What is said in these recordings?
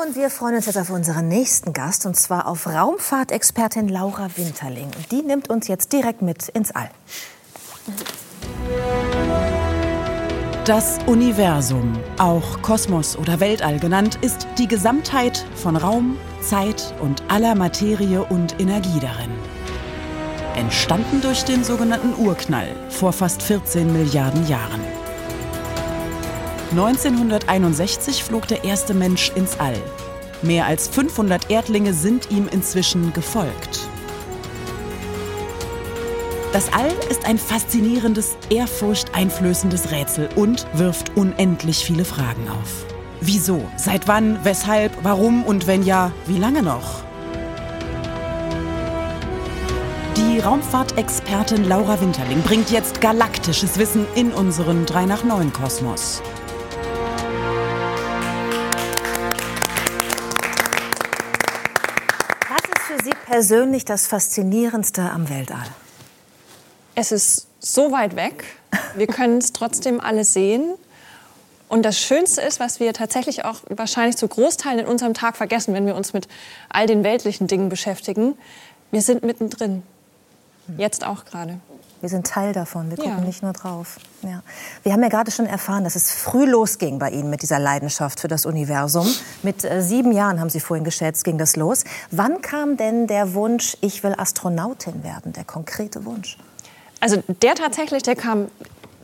Und wir freuen uns jetzt auf unseren nächsten Gast, und zwar auf Raumfahrtexpertin Laura Winterling. Und die nimmt uns jetzt direkt mit ins All. Das Universum, auch Kosmos oder Weltall genannt, ist die Gesamtheit von Raum, Zeit und aller Materie und Energie darin. Entstanden durch den sogenannten Urknall vor fast 14 Milliarden Jahren. 1961 flog der erste Mensch ins All. Mehr als 500 Erdlinge sind ihm inzwischen gefolgt. Das All ist ein faszinierendes, ehrfurchteinflößendes Rätsel und wirft unendlich viele Fragen auf. Wieso? Seit wann? Weshalb? Warum? Und wenn ja, wie lange noch? Die Raumfahrtexpertin Laura Winterling bringt jetzt galaktisches Wissen in unseren 3 nach 9 Kosmos. Persönlich das Faszinierendste am Weltall? Es ist so weit weg. Wir können es trotzdem alle sehen. Und das Schönste ist, was wir tatsächlich auch wahrscheinlich zu Großteilen in unserem Tag vergessen, wenn wir uns mit all den weltlichen Dingen beschäftigen, wir sind mittendrin. Jetzt auch gerade. Wir sind Teil davon. Wir gucken ja. nicht nur drauf. Ja. Wir haben ja gerade schon erfahren, dass es früh losging bei Ihnen mit dieser Leidenschaft für das Universum. Mit äh, sieben Jahren, haben Sie vorhin geschätzt, ging das los. Wann kam denn der Wunsch, ich will Astronautin werden, der konkrete Wunsch? Also der tatsächlich, der kam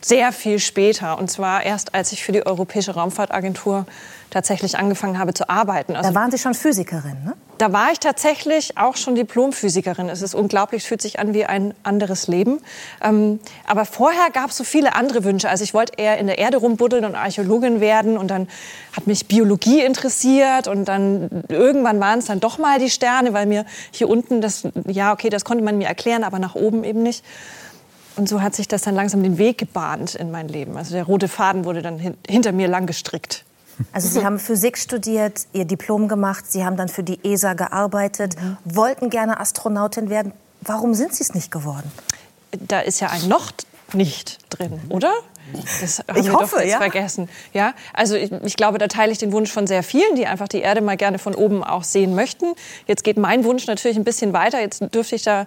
sehr viel später. Und zwar erst, als ich für die Europäische Raumfahrtagentur tatsächlich angefangen habe zu arbeiten. Also, da waren Sie schon Physikerin, ne? Da war ich tatsächlich auch schon Diplomphysikerin. Es ist unglaublich, es fühlt sich an wie ein anderes Leben. Ähm, aber vorher gab es so viele andere Wünsche. Also ich wollte eher in der Erde rumbuddeln und Archäologin werden. Und dann hat mich Biologie interessiert. Und dann irgendwann waren es dann doch mal die Sterne, weil mir hier unten das, ja okay, das konnte man mir erklären, aber nach oben eben nicht. Und so hat sich das dann langsam den Weg gebahnt in mein Leben. Also der rote Faden wurde dann hin hinter mir lang gestrickt. Also Sie haben Physik studiert, Ihr Diplom gemacht, Sie haben dann für die ESA gearbeitet, mhm. wollten gerne Astronautin werden. Warum sind Sie es nicht geworden? Da ist ja ein Noch nicht drin, oder? Das haben ich wir hoffe, doch jetzt ja. vergessen. Ja, also ich, ich, glaube, da teile ich den Wunsch von sehr vielen, die einfach die Erde mal gerne von oben auch sehen möchten. Jetzt geht mein Wunsch natürlich ein bisschen weiter. Jetzt dürfte ich da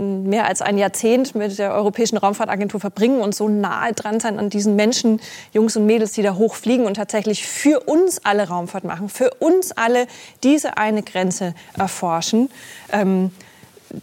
mehr als ein Jahrzehnt mit der Europäischen Raumfahrtagentur verbringen und so nahe dran sein an diesen Menschen, Jungs und Mädels, die da hochfliegen und tatsächlich für uns alle Raumfahrt machen, für uns alle diese eine Grenze erforschen. Ähm,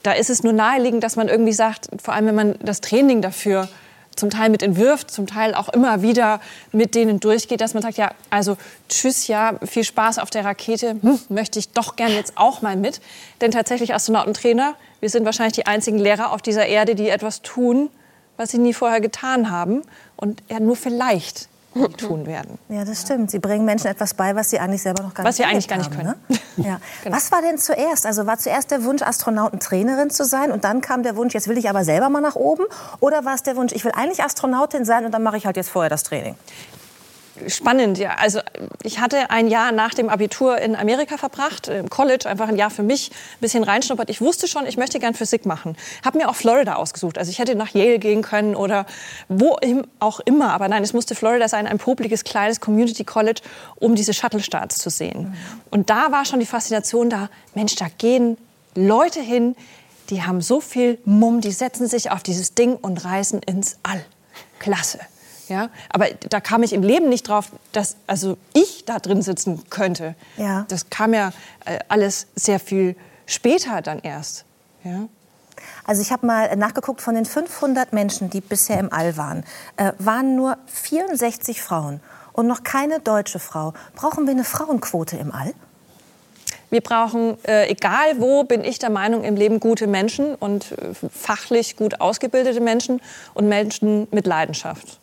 da ist es nur naheliegend, dass man irgendwie sagt, vor allem wenn man das Training dafür zum Teil mit entwirft, zum Teil auch immer wieder mit denen durchgeht, dass man sagt, ja, also tschüss, ja, viel Spaß auf der Rakete, hm, möchte ich doch gern jetzt auch mal mit. Denn tatsächlich Astronautentrainer, wir sind wahrscheinlich die einzigen Lehrer auf dieser Erde, die etwas tun, was sie nie vorher getan haben und ja, nur vielleicht tun werden. Ja, das stimmt. Sie bringen Menschen etwas bei, was sie eigentlich selber noch gar was nicht Was sie eigentlich gar nicht können. Ne? Ja. genau. Was war denn zuerst? Also war zuerst der Wunsch, Astronautentrainerin zu sein und dann kam der Wunsch, jetzt will ich aber selber mal nach oben? Oder war es der Wunsch, ich will eigentlich Astronautin sein und dann mache ich halt jetzt vorher das Training? Spannend, ja. Also ich hatte ein Jahr nach dem Abitur in Amerika verbracht, im College, einfach ein Jahr für mich, ein bisschen reinschnuppert. Ich wusste schon, ich möchte gern Physik machen. Habe mir auch Florida ausgesucht. Also ich hätte nach Yale gehen können oder wo auch immer. Aber nein, es musste Florida sein, ein publikes, kleines Community College, um diese Shuttle-Starts zu sehen. Und da war schon die Faszination da, Mensch, da gehen Leute hin, die haben so viel Mumm, die setzen sich auf dieses Ding und reisen ins All. Klasse. Ja, aber da kam ich im Leben nicht drauf, dass also ich da drin sitzen könnte. Ja. Das kam ja äh, alles sehr viel später dann erst. Ja. Also ich habe mal nachgeguckt, von den 500 Menschen, die bisher im All waren, äh, waren nur 64 Frauen und noch keine deutsche Frau. Brauchen wir eine Frauenquote im All? Wir brauchen, äh, egal wo, bin ich der Meinung, im Leben gute Menschen und äh, fachlich gut ausgebildete Menschen und Menschen mit Leidenschaft.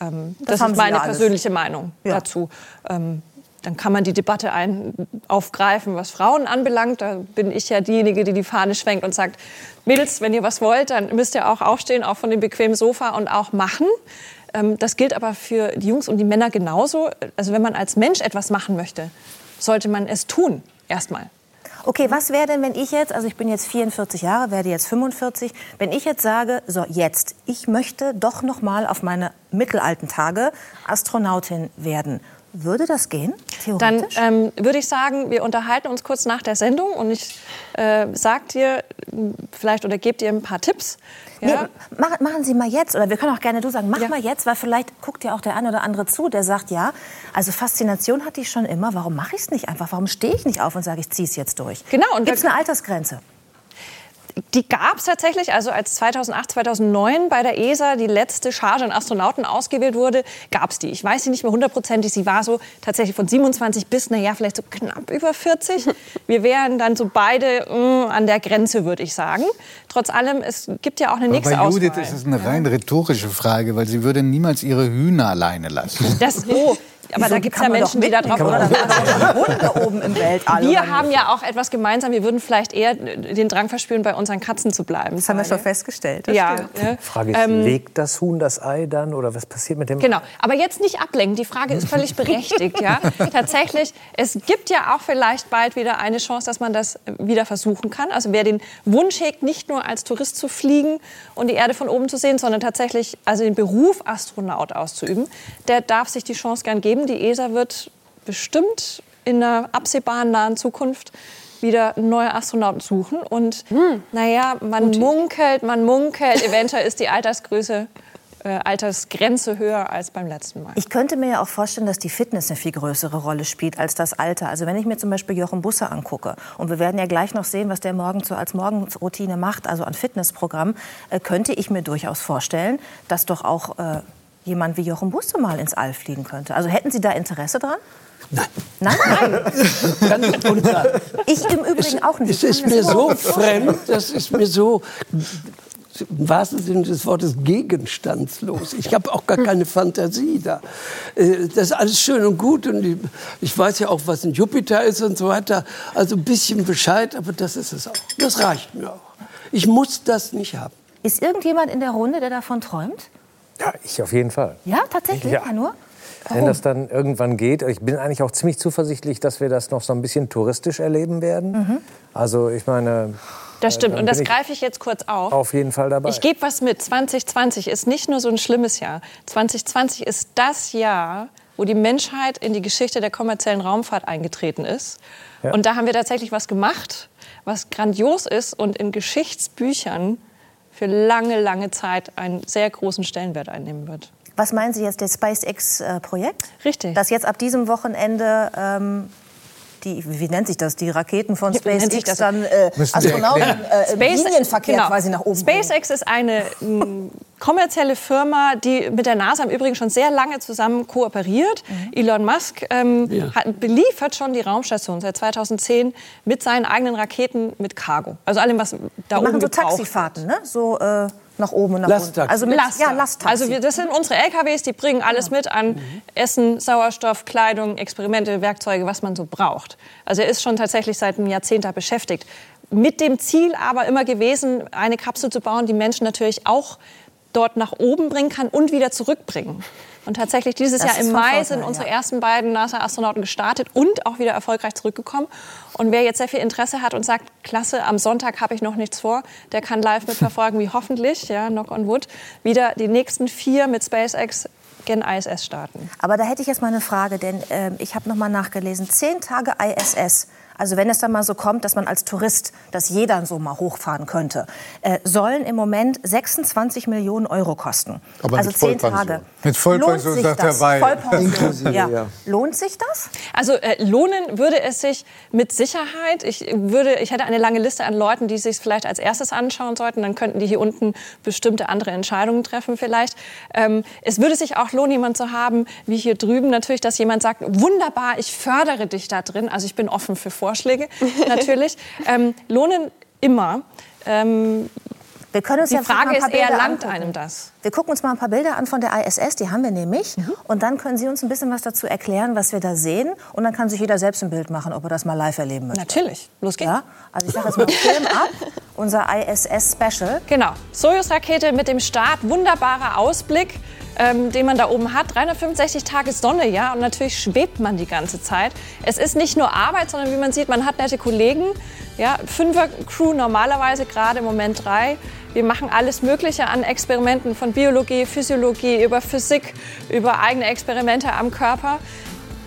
Ähm, das, das ist meine persönliche Meinung ja. dazu. Ähm, dann kann man die Debatte ein, aufgreifen, was Frauen anbelangt. Da bin ich ja diejenige, die die Fahne schwenkt und sagt, Mädels, wenn ihr was wollt, dann müsst ihr auch aufstehen, auch von dem bequemen Sofa und auch machen. Ähm, das gilt aber für die Jungs und die Männer genauso. Also wenn man als Mensch etwas machen möchte, sollte man es tun, erstmal. Okay, was wäre denn, wenn ich jetzt, also ich bin jetzt 44 Jahre, werde jetzt 45, wenn ich jetzt sage, so jetzt, ich möchte doch noch mal auf meine mittelalten Tage Astronautin werden. Würde das gehen? Dann ähm, würde ich sagen, wir unterhalten uns kurz nach der Sendung und ich äh, sag dir vielleicht oder gebe dir ein paar Tipps. Ja? Nee, mach, machen Sie mal jetzt, oder wir können auch gerne du sagen, mach ja. mal jetzt, weil vielleicht guckt ja auch der eine oder andere zu, der sagt, ja, also Faszination hatte ich schon immer, warum mache ich es nicht einfach? Warum stehe ich nicht auf und sage, ich ziehe es jetzt durch? Genau. Gibt es eine Altersgrenze? Die gab es tatsächlich, also als 2008, 2009 bei der ESA die letzte Charge an Astronauten ausgewählt wurde, gab es die. Ich weiß sie nicht mehr hundertprozentig, sie war so tatsächlich von 27 bis, naja, vielleicht so knapp über 40. Wir wären dann so beide mh, mm, an der Grenze, würde ich sagen. Trotz allem, es gibt ja auch eine nächste Auswahl. Bei Judith ist es eine rein rhetorische Frage, weil sie würde niemals ihre Hühner alleine lassen. Das, oh, aber Wieso, da gibt es ja Menschen, die da drauf oder da oben im Weltall. Wir haben ja auch etwas gemeinsam. Wir würden vielleicht eher den Drang verspüren, bei unseren Katzen zu bleiben. Das haben wir schon festgestellt. ja. Ne? Frage ist, ähm, legt das Huhn das Ei dann oder was passiert mit dem? Genau. Aber jetzt nicht ablenken. Die Frage ist völlig berechtigt. ja. Tatsächlich, es gibt ja auch vielleicht bald wieder eine Chance, dass man das wieder versuchen kann. Also wer den Wunsch hegt, nicht nur als Tourist zu fliegen und die Erde von oben zu sehen, sondern tatsächlich also den Beruf Astronaut auszuüben, der darf sich die Chance gern geben geben. Die ESA wird bestimmt in einer absehbaren nahen Zukunft wieder neue Astronauten suchen. Und hm. naja, man Mutig. munkelt, man munkelt, eventuell ist die Altersgröße äh, Altersgrenze höher als beim letzten Mal. Ich könnte mir ja auch vorstellen, dass die Fitness eine viel größere Rolle spielt als das Alter. Also wenn ich mir zum Beispiel Jochen Busse angucke und wir werden ja gleich noch sehen, was der morgen so als Morgenroutine macht, also an Fitnessprogramm, äh, könnte ich mir durchaus vorstellen, dass doch auch äh, jemand wie Jochen Busse mal ins All fliegen könnte. Also hätten Sie da Interesse dran? Nein. Nein? Nein. ich im Übrigen auch nicht. Es ist mir so fremd, das ist mir so im wahrsten Sinne des Wortes gegenstandslos. Ich habe auch gar keine Fantasie da. Äh, das ist alles schön und gut und ich weiß ja auch, was ein Jupiter ist und so weiter. Also ein bisschen Bescheid, aber das ist es auch. Das reicht mir auch. Ich muss das nicht haben. Ist irgendjemand in der Runde, der davon träumt? Ja, ich auf jeden Fall. Ja, tatsächlich? Ja, nur? Warum? Wenn das dann irgendwann geht. Ich bin eigentlich auch ziemlich zuversichtlich, dass wir das noch so ein bisschen touristisch erleben werden. Mhm. Also ich meine... Das stimmt und das greife ich jetzt kurz auf. Auf jeden Fall dabei. Ich gebe was mit. 2020 ist nicht nur so ein schlimmes Jahr. 2020 ist das Jahr, wo die Menschheit in die Geschichte der kommerziellen Raumfahrt eingetreten ist. Ja. Und da haben wir tatsächlich was gemacht, was grandios ist und in Geschichtsbüchern für lange, lange Zeit einen sehr großen Stellenwert einnehmen wird. Was meinen Sie jetzt, das SpaceX-Projekt? Richtig. Das jetzt ab diesem Wochenende ähm, die, wie nennt sich das, die Raketen von SpaceX dann äh, Astronauten äh, Linienverkehr genau. quasi nach oben SpaceX bringen. ist eine kommerzielle Firma, die mit der NASA im Übrigen schon sehr lange zusammen kooperiert. Mhm. Elon Musk ähm, ja. hat, beliefert schon die Raumstation seit 2010 mit seinen eigenen Raketen mit Cargo. Also allem, was da die oben machen so Taxifahrten, ne? So äh nach oben und nach Lasttaxi. unten. Also mit Lasttaxi. Ja, Lasttaxi. Also wir, das sind unsere LKWs, die bringen alles ja. mit an mhm. Essen, Sauerstoff, Kleidung, Experimente, Werkzeuge, was man so braucht. Also er ist schon tatsächlich seit einem Jahrzehnt da beschäftigt. Mit dem Ziel aber immer gewesen, eine Kapsel zu bauen, die Menschen natürlich auch dort nach oben bringen kann und wieder zurückbringen. Und tatsächlich dieses das Jahr im Mai sind unsere ja. ersten beiden NASA-Astronauten gestartet und auch wieder erfolgreich zurückgekommen. Und wer jetzt sehr viel Interesse hat und sagt, klasse, am Sonntag habe ich noch nichts vor, der kann live mitverfolgen, wie hoffentlich, ja, knock on wood, wieder die nächsten vier mit SpaceX gen ISS starten. Aber da hätte ich jetzt mal eine Frage, denn äh, ich habe noch mal nachgelesen. Zehn Tage ISS also wenn es dann mal so kommt, dass man als Tourist, dass jeder so mal hochfahren könnte, äh, sollen im Moment 26 Millionen Euro kosten. Aber also zehn Tage. Mit Vollpension sagt er weil. Vollpension. Ja. ja. Lohnt sich das? Also äh, lohnen würde es sich mit Sicherheit. Ich würde, ich hätte eine lange Liste an Leuten, die sich vielleicht als erstes anschauen sollten. Dann könnten die hier unten bestimmte andere Entscheidungen treffen vielleicht. Ähm, es würde sich auch lohnen, jemand zu haben, wie hier drüben natürlich, dass jemand sagt, wunderbar, ich fördere dich da drin. Also ich bin offen für Vorschläge. Vorschläge natürlich. ähm, lohnen immer. Ähm, wir können uns die ja Frage ist eher, langt einem das? Wir gucken uns mal ein paar Bilder an von der ISS, die haben wir nämlich. Mhm. Und dann können Sie uns ein bisschen was dazu erklären, was wir da sehen. Und dann kann sich jeder selbst ein Bild machen, ob er das mal live erleben möchte. Natürlich, los geht's. Ja? Also ich sage jetzt mal Film ab, unser ISS-Special. Genau, Soyuz-Rakete mit dem Start, wunderbarer Ausblick ähm, den man da oben hat. 365 Tage Sonne, ja, und natürlich schwebt man die ganze Zeit. Es ist nicht nur Arbeit, sondern wie man sieht, man hat nette Kollegen. Ja, Fünfer Crew normalerweise, gerade im Moment drei. Wir machen alles Mögliche an Experimenten von Biologie, Physiologie, über Physik, über eigene Experimente am Körper.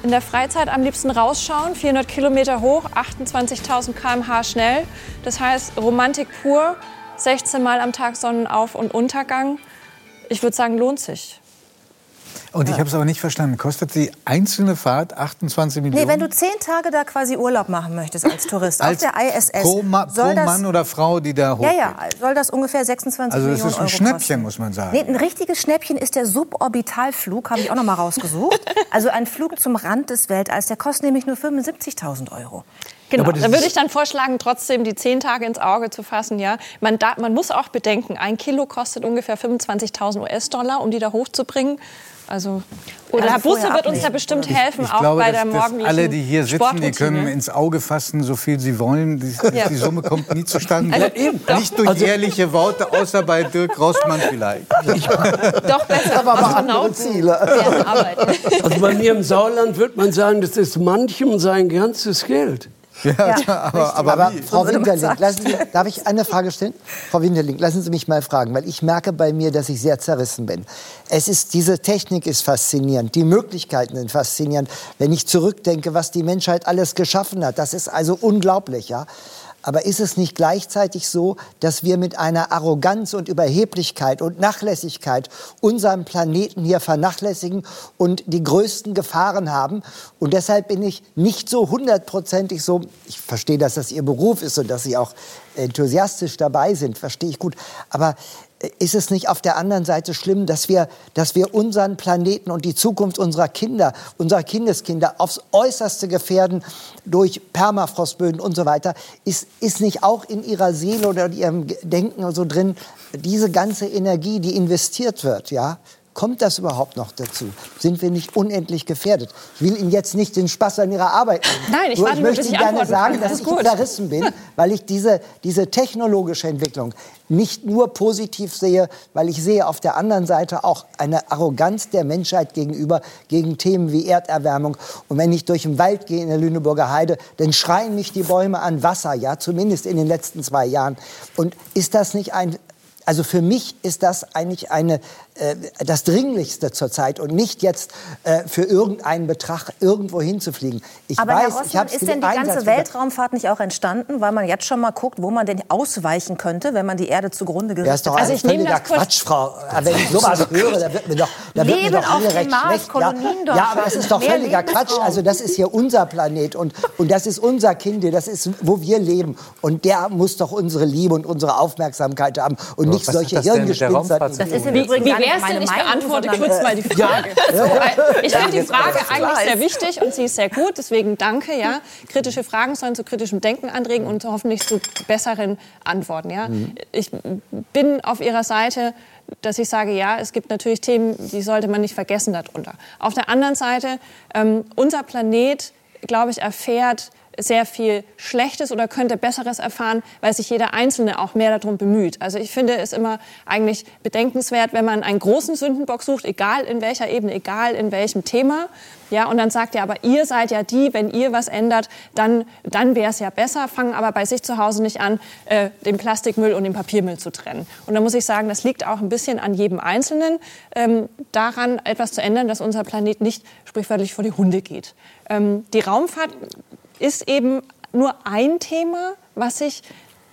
in der Freizeit am liebsten rausschauen, 400 Kilometer hoch, 28.000 km/h schnell. Das heißt Romantik pur, 16 Mal am Tag Sonnenauf- und Untergang. Ich würde sagen, lohnt sich. Und ich habe es aber nicht verstanden. Kostet die einzelne Fahrt 28 Millionen? Nee, wenn du zehn Tage da quasi Urlaub machen möchtest als Tourist als auf der ISS, pro, Ma soll pro das, Mann oder Frau, die da hoch. ja, ja, soll das ungefähr 26 Also das Millionen ist ein Euro Schnäppchen, kosten. muss man sagen. Nee, ein richtiges Schnäppchen ist der Suborbitalflug, habe ich auch noch mal rausgesucht. also ein Flug zum Rand des Weltalls, der kostet nämlich nur 75.000 Euro. Genau, das da würde ich dann vorschlagen, trotzdem die zehn Tage ins Auge zu fassen. Ja, man, da, man muss auch bedenken, ein Kilo kostet ungefähr 25.000 US-Dollar, um die da hochzubringen. Also, oder Also Herr Busse vorher wird uns da bestimmt helfen, Ich auch glaube, bei der dass morgendlichen alle, die hier sitzen, die können ins Auge fassen, so viel sie wollen. Die, Ja. die Summe kommt nie zustande. Also. Nicht durch ehrliche Worte, außer bei Dirk Rossmann vielleicht. Doch besser. Aber aber andere Ziele. Also bei mir im Sauerland wird man sagen, das ist manchem sein ganzes Geld. Ja, aber, aber, Aber wie? Frau Winterling, lassen Sie, darf ich eine Frage stellen? Frau Winterling, lassen Sie mich mal fragen, weil ich merke bei mir, dass ich sehr zerrissen bin. Es ist, diese Technik ist faszinierend, die Möglichkeiten sind faszinierend. Wenn ich zurückdenke, was die Menschheit alles geschaffen hat, das ist also unglaublich, ja. Aber ist es nicht gleichzeitig so, dass wir mit einer Arroganz und Überheblichkeit und Nachlässigkeit unseren Planeten hier vernachlässigen und die größten Gefahren haben? Und deshalb bin ich nicht so hundertprozentig so, ich verstehe, dass das Ihr Beruf ist und dass Sie auch enthusiastisch dabei sind, verstehe ich gut. Aber ist es nicht auf der anderen Seite schlimm, dass wir, dass wir unseren Planeten und die Zukunft unserer Kinder, unserer Kindeskinder aufs Äußerste gefährden durch Permafrostböden und so weiter? Ist, ist nicht auch in Ihrer Seele oder in Ihrem Denken so drin, diese ganze Energie, die investiert wird, ja? Kommt das überhaupt noch dazu? Sind wir nicht unendlich gefährdet? Ich will Ihnen jetzt nicht den Spaß an Ihrer Arbeit nehmen. Nein, ich Nur ich nur, möchte Ihnen ich gerne sagen, kann. dass Alles ich gut. zerrissen bin, weil ich diese, diese technologische Entwicklung nicht nur positiv sehe, weil ich sehe auf der anderen Seite auch eine Arroganz der Menschheit gegenüber, gegen Themen wie Erderwärmung. Und wenn ich durch den Wald gehe in der Lüneburger Heide, dann schreien mich die Bäume an Wasser, ja, zumindest in den letzten zwei Jahren. Und ist das nicht ein, also für mich ist das eigentlich eine, das Dringlichste zurzeit und nicht jetzt äh, für irgendeinen Betrag irgendwo hinzufliegen. Ich Aber weiß, Herr Rossmann, ist denn die einen ganze Weltraumfahrt nicht auch entstanden, weil man jetzt schon mal guckt, wo man denn ausweichen könnte, wenn man die Erde zugrunde gerichtet ist doch hat? Also ich nehme völliger das Quatsch, Frau. Aber Wenn ich sowas höre, da wird mir doch, da wird mir Leben doch auf recht Mars, schlecht. Ja, ja, aber das schaffen, ist doch völliger Quatsch. Also das ist hier unser Planet und, und das ist unser Kind, das ist, wo wir leben. Und der muss doch unsere Liebe und unsere Aufmerksamkeit haben und nicht was solche hat das Das ist im Übrigen meine denn, ich Meinung, beantworte sondern- kurz mal die Frage. So, äh, ich finde die Frage eigentlich sehr wichtig und sie ist sehr gut, deswegen danke. Ja. Kritische Fragen sollen zu kritischem Denken anregen und hoffentlich zu besseren Antworten. Ja. Ich bin auf Ihrer Seite, dass ich sage, ja, es gibt natürlich Themen, die sollte man nicht vergessen darunter. Auf der anderen Seite, ähm, unser Planet, glaube ich, erfährt sehr viel Schlechtes oder könnte Besseres erfahren, weil sich jeder Einzelne auch mehr darum bemüht. Also ich finde es immer eigentlich bedenkenswert, wenn man einen großen Sündenbock sucht, egal in welcher Ebene, egal in welchem Thema, ja, und dann sagt er, aber ihr seid ja die, wenn ihr was ändert, dann, dann wäre es ja besser, fangen aber bei sich zu Hause nicht an, äh, den Plastikmüll und den Papiermüll zu trennen. Und da muss ich sagen, das liegt auch ein bisschen an jedem Einzelnen, ähm, daran etwas zu ändern, dass unser Planet nicht sprichwörtlich vor die Hunde geht. Ähm, die Raumfahrt ist eben nur ein Thema, was sich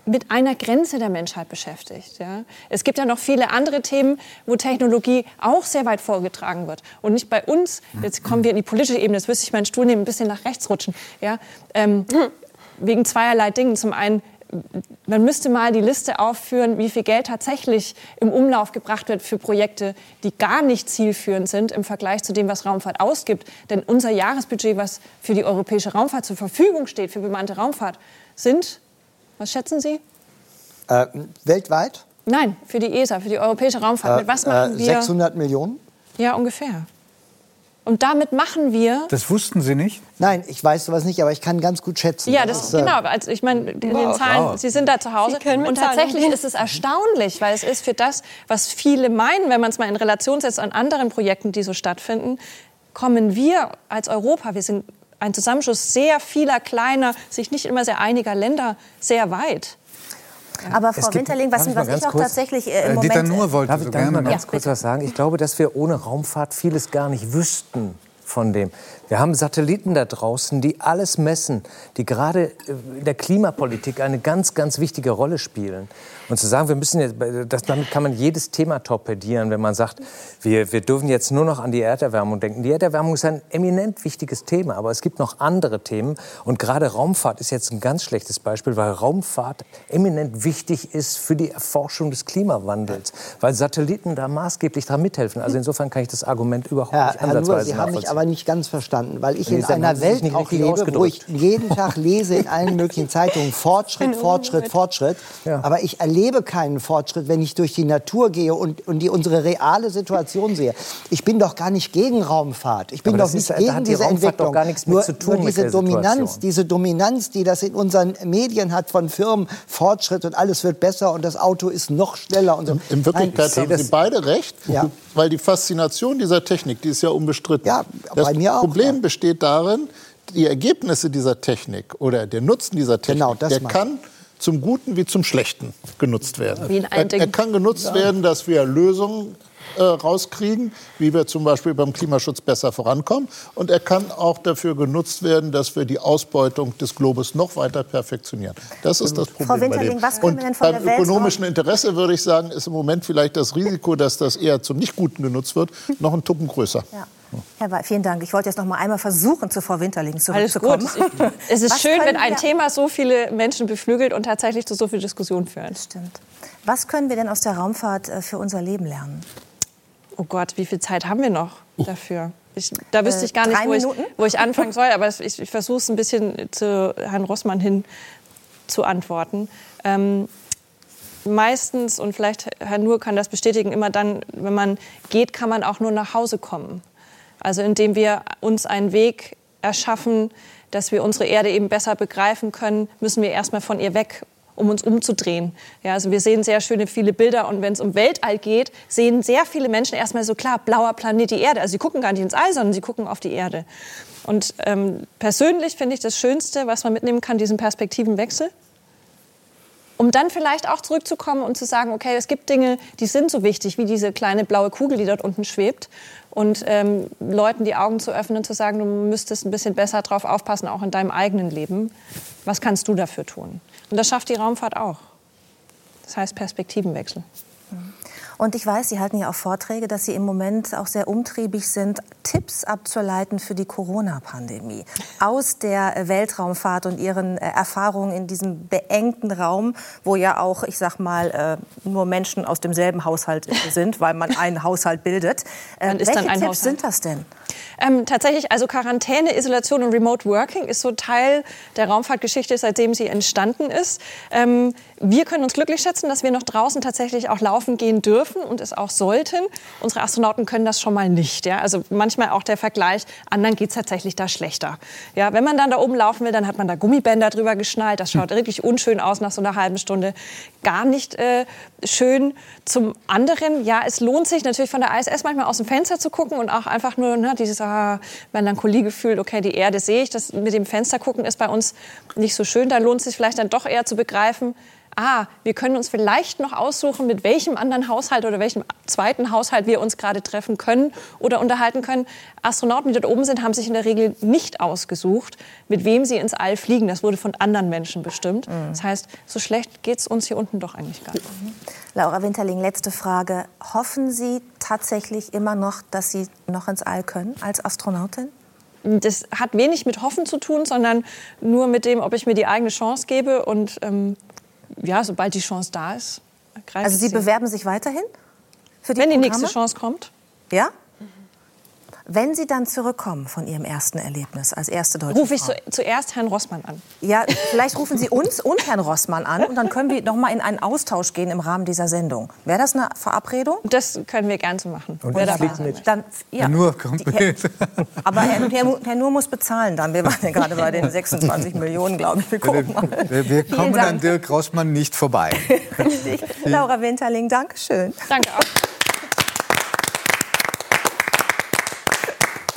mit einer Grenze der Menschheit beschäftigt. Ja. Es gibt ja noch viele andere Themen, wo Technologie auch sehr weit vorgetragen wird. Und nicht bei uns, jetzt kommen wir in die politische Ebene, jetzt müsste ich meinen Stuhl nehmen, ein bisschen nach rechts rutschen. Ja. Ähm, wegen zweierlei Dingen. Zum einen, man müsste mal die Liste aufführen, wie viel Geld tatsächlich im Umlauf gebracht wird für Projekte, die gar nicht zielführend sind im Vergleich zu dem, was Raumfahrt ausgibt. Denn unser Jahresbudget, was für die europäische Raumfahrt zur Verfügung steht, für bemannte Raumfahrt, sind, was schätzen Sie? Äh, weltweit? Nein, für die ESA, für die europäische Raumfahrt. Mit was machen Äh, wir? 600 Millionen? Ja, ungefähr. Und damit machen wir Das wussten Sie nicht? Nein, ich weiß sowas nicht, aber ich kann ganz gut schätzen. Ja, das ist, äh, genau. Also ich meine, in den Zahlen, Sie sind da zu Hause. Und tatsächlich ist es erstaunlich, weil es ist für das, was viele meinen, wenn man es mal in Relation setzt an anderen Projekten, die so stattfinden, kommen wir als Europa, wir sind ein Zusammenschluss sehr vieler kleiner, sich nicht immer sehr einiger Länder, sehr weit. Aber Es Frau gibt- Winterling, was, darf ich was ich auch kurz- tatsächlich äh, Äh, im Dieter Moment... Nuhr wollte Darf ich, so darf ich gerne mal ganz kurz was sagen? Ich glaube, dass wir ohne Raumfahrt vieles gar nicht wüssten. von dem. Wir haben Satelliten da draußen, die alles messen, die gerade in der Klimapolitik eine ganz, ganz wichtige Rolle spielen. Und zu sagen, wir müssen jetzt, das, damit kann man jedes Thema torpedieren, wenn man sagt, wir, wir dürfen jetzt nur noch an die Erderwärmung denken. Die Erderwärmung ist ein eminent wichtiges Thema, aber es gibt noch andere Themen. Und gerade Raumfahrt ist jetzt ein ganz schlechtes Beispiel, weil Raumfahrt eminent wichtig ist für die Erforschung des Klimawandels, weil Satelliten da maßgeblich daran mithelfen. Also insofern kann ich das Argument überhaupt Herr, nicht Herr Nuhr, ansatzweise Sie haben mich aber nicht ganz verstanden, weil ich in einer Welt nicht auch lebe, wo ich jeden Tag lese in allen möglichen Zeitungen Fortschritt, Fortschritt, Fortschritt. Ja. Aber ich erlebe keinen Fortschritt, wenn ich durch die Natur gehe und, und die, unsere reale Situation sehe. Ich bin doch gar nicht gegen Raumfahrt. Ich bin Aber doch nicht ist- gegen diese Raumfahrt Entwicklung. doch gar nichts mit nur, zu tun nur mit diese der Dominanz, Situation. diese Dominanz, die das in unseren Medien hat von Firmen, Fortschritt und alles wird besser und das Auto ist noch schneller und so. In Wirklichkeit Nein, haben Sie beide recht, Ja. weil die Faszination dieser Technik, die ist ja unbestritten. Ja, das bei mir auch, Problem ja. besteht darin, die Ergebnisse dieser Technik oder der Nutzen dieser Technik, Genau, das der kann zum Guten wie zum Schlechten genutzt werden. Er, er kann genutzt werden, dass wir Lösungen äh, rauskriegen, wie wir zum Beispiel beim Klimaschutz besser vorankommen. Und er kann auch dafür genutzt werden, dass wir die Ausbeutung des Globus noch weiter perfektionieren. Das ist das Problem. bei Winterling, dem. was können Und wir denn von beim der Weltraum- ökonomischen Interesse würde ich sagen, ist im Moment vielleicht das Risiko, dass das eher zum Nicht-Guten genutzt wird, noch ein Tucken größer. Ja. Herr Wa- vielen Dank. Ich wollte jetzt noch mal einmal versuchen, zu Frau Winterling Alles zurückzukommen. gut. Ich- Es ist Was schön, wenn ein Thema so viele Menschen beflügelt und tatsächlich zu so viel Diskussion führt. Stimmt. Was können wir denn aus der Raumfahrt äh, für unser Leben lernen? Oh Gott, wie viel Zeit haben wir noch dafür? Ich, da wüsste Äh, ich gar nicht, wo ich, wo ich anfangen soll. Aber ich, ich versuche es ein bisschen zu Herrn Rossmann hin zu antworten. Ähm, meistens, und vielleicht Herr Nur kann das bestätigen, immer dann, wenn man geht, kann man auch nur nach Hause kommen. Also indem wir uns einen Weg erschaffen, dass wir unsere Erde eben besser begreifen können, müssen wir erstmal von ihr weg, um uns umzudrehen. Ja, also wir sehen sehr schöne viele Bilder und wenn es um Weltall geht, sehen sehr viele Menschen erstmal so klar, blauer Planet, die Erde. Also sie gucken gar nicht ins All, sondern sie gucken auf die Erde. Und ähm, persönlich finde ich das Schönste, was man mitnehmen kann, diesen Perspektivenwechsel um dann vielleicht auch zurückzukommen und zu sagen, okay, es gibt Dinge, die sind so wichtig, wie diese kleine blaue Kugel, die dort unten schwebt. Und ähm, Leuten die Augen zu öffnen und zu sagen, du müsstest ein bisschen besser drauf aufpassen, auch in deinem eigenen Leben. Was kannst du dafür tun? Und das schafft die Raumfahrt auch. Das heißt Perspektivenwechsel. Und ich weiß, Sie halten ja auch Vorträge, dass Sie im Moment auch sehr umtriebig sind, Tipps abzuleiten für die Corona-Pandemie. Aus der Weltraumfahrt und Ihren äh, Erfahrungen in diesem beengten Raum, wo ja auch, ich sag mal, äh, nur Menschen aus demselben Haushalt sind, weil man einen Haushalt bildet. Äh, Man ist welche dann ein Tipps Haushalt. sind das denn? Ähm, tatsächlich, also Quarantäne, Isolation und Remote Working ist so Teil der Raumfahrtgeschichte, seitdem sie entstanden ist. Ähm, wir können uns glücklich schätzen, dass wir noch draußen tatsächlich auch laufen gehen dürfen und es auch sollten. Unsere Astronauten können das schon mal nicht. Ja? Also manchmal auch der Vergleich, anderen geht es tatsächlich da schlechter. Ja, wenn man dann da oben laufen will, dann hat man da Gummibänder drüber geschnallt. Das schaut wirklich unschön aus nach so einer halben Stunde. Gar nicht äh, schön. Zum anderen, ja, es lohnt sich natürlich von der ISS manchmal aus dem Fenster zu gucken und auch einfach nur ne, dieses ah, Melancholiegefühl, okay, die Erde sehe ich. Das mit dem Fenster gucken ist bei uns nicht so schön. Da lohnt es sich vielleicht dann doch eher zu begreifen, ah, wir können uns vielleicht noch aussuchen, mit welchem anderen Haushalt oder welchem zweiten Haushalt wir uns gerade treffen können oder unterhalten können. Astronauten, die dort oben sind, haben sich in der Regel nicht ausgesucht, mit wem sie ins All fliegen. Das wurde von anderen Menschen bestimmt. Das heißt, so schlecht geht es uns hier unten doch eigentlich gar nicht. Laura Winterling, letzte Frage. Hoffen Sie tatsächlich immer noch, dass Sie noch ins All können als Astronautin? Das hat wenig mit Hoffen zu tun, sondern nur mit dem, ob ich mir die eigene Chance gebe. Und ähm, ja, sobald die Chance da ist, greife Also Sie sie. bewerben sich weiterhin? Für die Wenn die Programme? nächste Chance kommt. Ja? Wenn Sie dann zurückkommen von Ihrem ersten Erlebnis als erste deutsche Rufe ich Frau. zu, zuerst Herrn Rossmann an. Ja, vielleicht rufen Sie uns und Herrn Rossmann an und dann können wir noch mal in einen Austausch gehen im Rahmen dieser Sendung. Wäre das eine Verabredung? Das können wir gern so machen. Und Wer ich dabei flieg sein mit. Dann, ja. Nur kommt Die- Herr, aber Herr, Herr, Herr Nur muss bezahlen dann. Wir waren ja gerade bei den 26 Millionen, glaube ich. Wir gucken mal. Wir, wir kommen an Dirk Rossmann nicht vorbei. Richtig. Laura Winterling, Dankeschön. Danke auch.